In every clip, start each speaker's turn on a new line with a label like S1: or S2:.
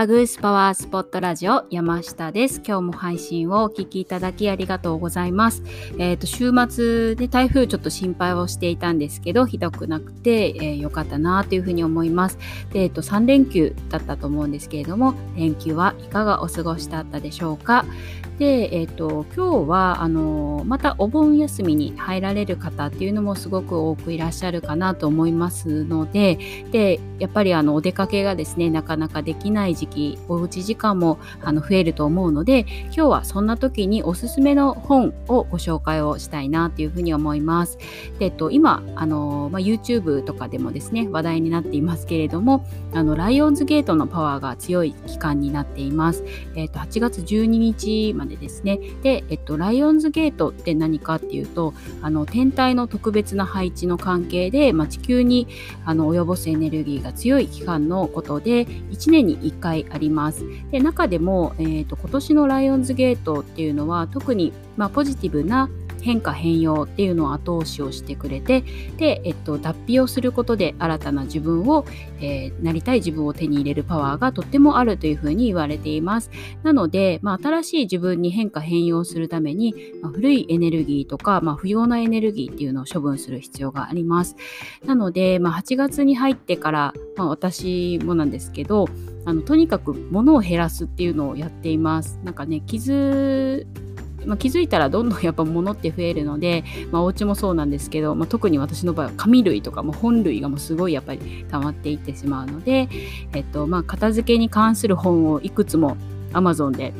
S1: アグースパワースポットラジオ山下です。今日も配信をお聞きいただきありがとうございます。えっ、ー、と、週末で台風ちょっと心配をしていたんですけど、ひどくなくて、えー、よかったなというふうに思います。で、えっ、ー、と、3連休だったと思うんですけれども、連休はいかがお過ごしだったでしょうか？で、えっ、と、今日は、あの、またお盆休みに入られる方っていうのもすごく多くいらっしゃるかなと思いますので、で、やっぱりあの、お出かけがですね、なかなかできない時期おうち時間もあの増えると思うので今日はそんな時におすすめの本をご紹介をしたいなというふうに思います。でえっと、今あの、まあ、YouTube とかでもですね話題になっていますけれどもあのライオンズゲートのパワーが強い期間になっています。えっと、8月12日までですね。で、えっと、ライオンズゲートって何かっていうとあの天体の特別な配置の関係で、まあ、地球にあの及ぼすエネルギーが強い期間のことで1年に1回あります。で中でも、えーと、今年のライオンズゲートっていうのは特に、まあ、ポジティブな変化変容っていうのを後押しをしてくれてで、えっと、脱皮をすることで新たな自分を、えー、なりたい自分を手に入れるパワーがとってもあるというふうに言われていますなので、まあ、新しい自分に変化変容するために、まあ、古いエネルギーとか、まあ、不要なエネルギーっていうのを処分する必要がありますなので、まあ、8月に入ってから、まあ、私もなんですけどあのとにかく物を減らすっていうのをやっています。なんかね傷まあ、気づいたらどんどんやっぱ物って増えるので、まあ、お家もそうなんですけど、まあ、特に私の場合は紙類とかも本類がもうすごいやっぱり溜まっていってしまうので、えっとまあ、片付けに関する本をいくつも Amazon で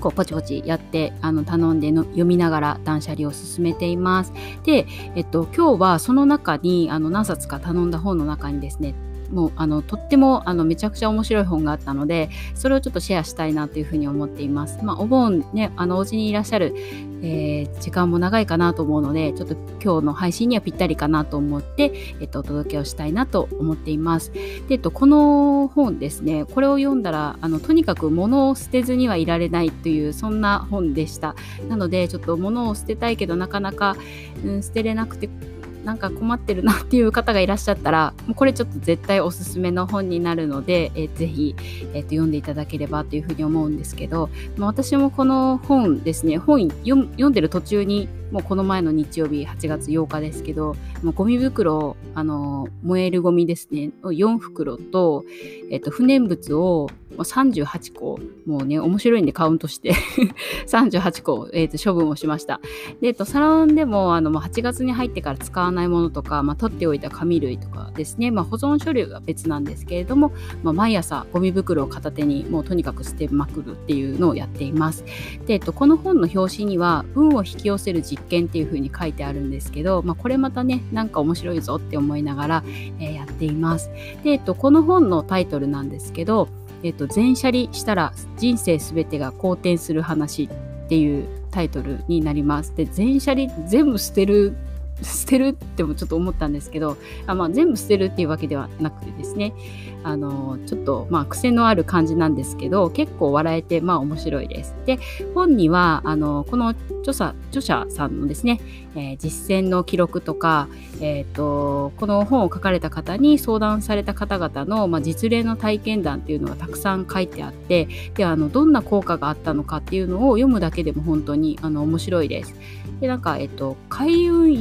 S1: こうポチポチやってあの頼んでの読みながら断捨離を進めています。で、えっと、今日はその中にあの何冊か頼んだ本の中にですねもうあのとってもあのめちゃくちゃ面白い本があったのでそれをちょっとシェアしたいなというふうに思っています。まあ、お盆ねあのお家にいらっしゃる、えー、時間も長いかなと思うのでちょっと今日の配信にはぴったりかなと思って、えっと、お届けをしたいなと思っています。で、えっと、この本ですねこれを読んだらあのとにかく物を捨てずにはいられないというそんな本でした。なのでちょっと物を捨てたいけどなかなか、うん、捨てれなくてなんか困ってるなっていう方がいらっしゃったらもうこれちょっと絶対おすすめの本になるので、えー、ぜひ、えー、と読んでいただければというふうに思うんですけど、まあ、私もこの本ですね本読んでる途中にもうこの前の日曜日8月8日ですけどもうゴミ袋あの燃えるゴミですね4袋と,、えー、と不燃物を38個もうね面白いんでカウントして 38個、えー、と処分をしました。で、えー、とサロンでもあのもう8月に入ってから使わないものとか、まあ、取っておいた紙類とかですね、まあ、保存処理が別なんですけれども、まあ、毎朝ゴミ袋を片手にもうとにかく捨てまくるっていうのをやっています。で、えー、とこの本の表紙には運を引き寄せる実験っていう風に書いてあるんですけど、まあ、これまたねなんか面白いぞって思いながら、えー、やっています。で、えっ、とこの本のタイトルなんですけどえっと、全車離したら人生すべてが好転する話っていうタイトルになります。で、全車輪全部捨てる捨てるってもちょっと思ったんですけどあ、まあ、全部捨てるっていうわけではなくてですねあのちょっとまあ癖のある感じなんですけど結構笑えてまあ面白いです。で本にはあのこの著者著者さんのですね、えー、実践の記録とか、えーと、この本を書かれた方に相談された方々の、まあ、実例の体験談っていうのがたくさん書いてあってであのどんな効果があったのかっていうのを読むだけでも本当にあの面白いです。でなんか、えっと、開運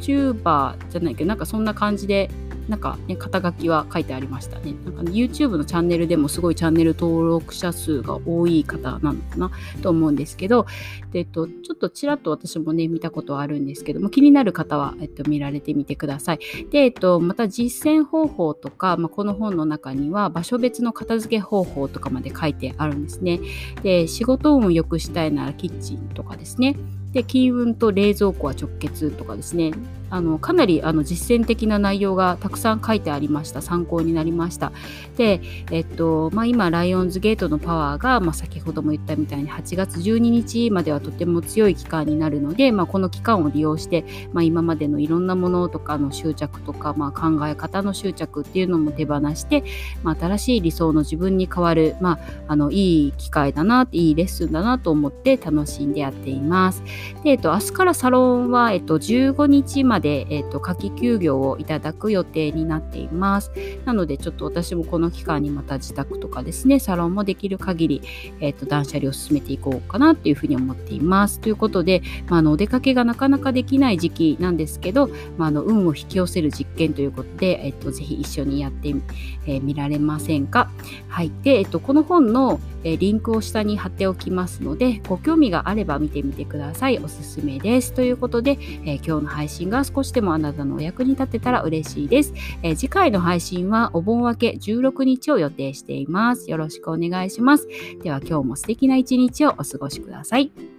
S1: YouTuber じゃないけどなんかそんな感じでなんかね、肩書きは書いてありましたね。なんか、ね、YouTube のチャンネルでもすごいチャンネル登録者数が多い方なのかなと思うんですけど、でえっと、ちょっとちらっと私もね、見たことはあるんですけども、気になる方は、えっと、見られてみてください。で、えっと、また実践方法とか、まあ、この本の中には場所別の片付け方法とかまで書いてあるんですね。で、仕事運を良くしたいならキッチンとかですね。で金運と冷蔵庫は直結とかですね。あのかなりあの実践的な内容がたくさん書いてありました。参考になりました。で、えっとまあ、今ライオンズゲートのパワーが、まあ、先ほども言ったみたいに8月12日まではとても強い期間になるので、まあ、この期間を利用して、まあ、今までのいろんなものとかの執着とか、まあ、考え方の執着っていうのも手放して、まあ、新しい理想の自分に変わる、まあ、あのいい機会だないいレッスンだなと思って楽しんでやっています。で、えっと、明日からサロンは、えっと、15日まで、えーと、夏季休業をいただく予定になっています。なのでちょっと私もこの期間にまた自宅とかですねサロンもできる限り、えーと、断捨離を進めていこうかなっていうふうに思っています。ということで、まあ、あのお出かけがなかなかできない時期なんですけど、まあ、あの運を引き寄せる実験ということで、えーと、ぜひ一緒にやってみ、えー、見られませんか？はい、で、えー、とこの本の、えリンクを下に貼っておきますのでご興味があれば見てみてください。おすすめです。ということで、え今日の配信が少しでもあなたのお役に立てたら嬉しいです。え次回の配信はお盆明け16日を予定しています。よろしくお願いします。では今日も素敵な一日をお過ごしください。